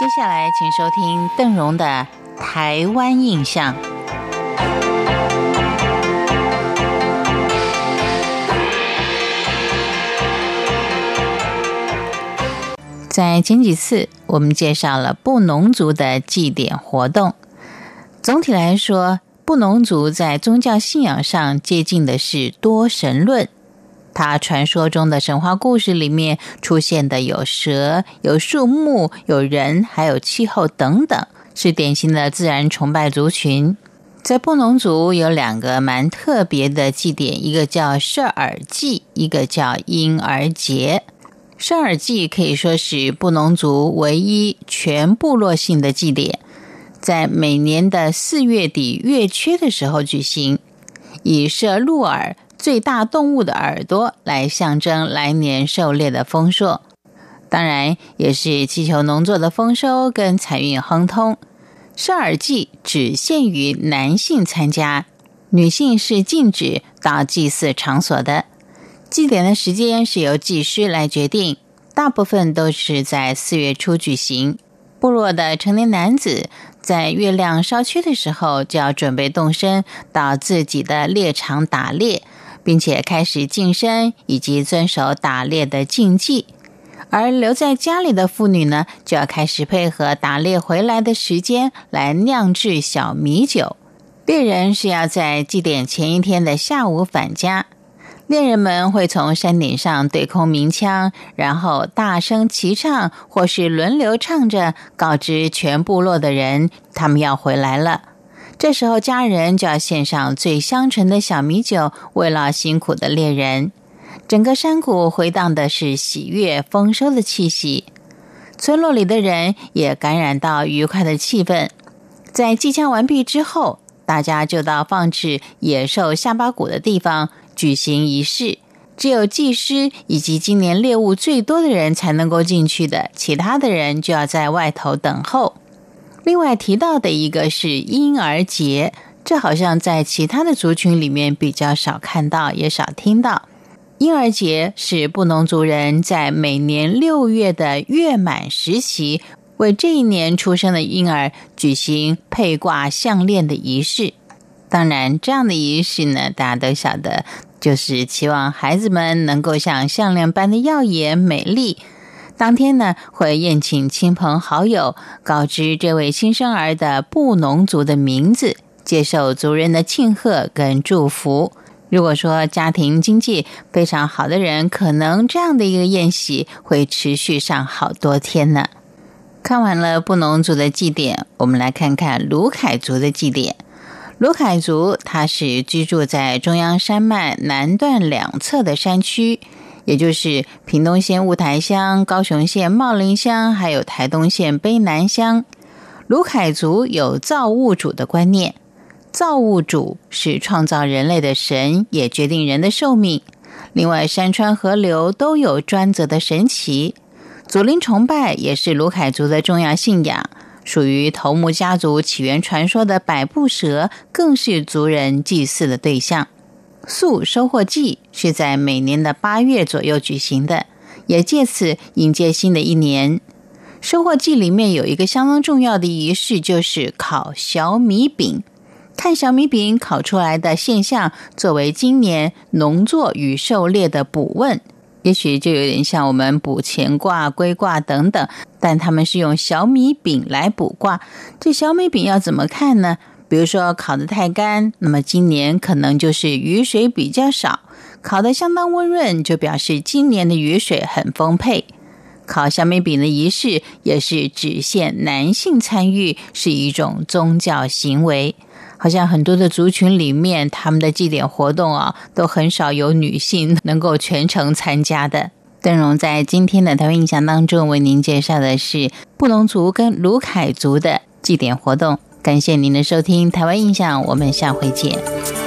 接下来，请收听邓荣的《台湾印象》。在前几次，我们介绍了布农族的祭典活动。总体来说，布农族在宗教信仰上接近的是多神论。它传说中的神话故事里面出现的有蛇、有树木、有人，还有气候等等，是典型的自然崇拜族群。在布农族有两个蛮特别的祭典，一个叫射耳祭，一个叫婴儿节。射耳祭可以说是布农族唯一全部落性的祭典，在每年的四月底月缺的时候举行，以射鹿耳最大动物的耳朵来象征来年狩猎的丰硕，当然也是祈求农作的丰收跟财运亨通。射耳祭只限于男性参加，女性是禁止到祭祀场所的。祭典的时间是由祭师来决定，大部分都是在四月初举行。部落的成年男子在月亮稍缺的时候，就要准备动身到自己的猎场打猎，并且开始晋升以及遵守打猎的禁忌。而留在家里的妇女呢，就要开始配合打猎回来的时间来酿制小米酒。猎人是要在祭典前一天的下午返家。猎人们会从山顶上对空鸣枪，然后大声齐唱，或是轮流唱着，告知全部落的人他们要回来了。这时候，家人就要献上最香醇的小米酒，慰劳辛苦的猎人。整个山谷回荡的是喜悦丰收的气息，村落里的人也感染到愉快的气氛。在祭枪完毕之后，大家就到放置野兽下巴骨的地方。举行仪式，只有祭师以及今年猎物最多的人才能够进去的，其他的人就要在外头等候。另外提到的一个是婴儿节，这好像在其他的族群里面比较少看到，也少听到。婴儿节是布农族人在每年六月的月满时期，为这一年出生的婴儿举行配挂项链的仪式。当然，这样的仪式呢，大家都晓得。就是期望孩子们能够像项链般的耀眼美丽。当天呢，会宴请亲朋好友，告知这位新生儿的布农族的名字，接受族人的庆贺跟祝福。如果说家庭经济非常好的人，可能这样的一个宴席会持续上好多天呢。看完了布农族的祭典，我们来看看卢凯族的祭典。卢凯族，他是居住在中央山脉南段两侧的山区，也就是屏东县雾台乡、高雄县茂林乡，还有台东县卑南乡。卢凯族有造物主的观念，造物主是创造人类的神，也决定人的寿命。另外，山川河流都有专责的神奇，祖灵崇拜也是卢凯族的重要信仰。属于头目家族起源传说的百步蛇，更是族人祭祀的对象。粟收获季是在每年的八月左右举行的，也借此迎接新的一年。收获季里面有一个相当重要的仪式，就是烤小米饼，看小米饼烤出来的现象，作为今年农作与狩猎的卜问。也许就有点像我们卜乾卦、龟卦等等，但他们是用小米饼来卜卦。这小米饼要怎么看呢？比如说烤得太干，那么今年可能就是雨水比较少；烤得相当温润，就表示今年的雨水很丰沛。烤小米饼的仪式也是只限男性参与，是一种宗教行为。好像很多的族群里面，他们的祭典活动啊，都很少有女性能够全程参加的。邓荣在今天的台湾印象当中为您介绍的是布农族跟卢凯族的祭典活动。感谢您的收听，台湾印象，我们下回见。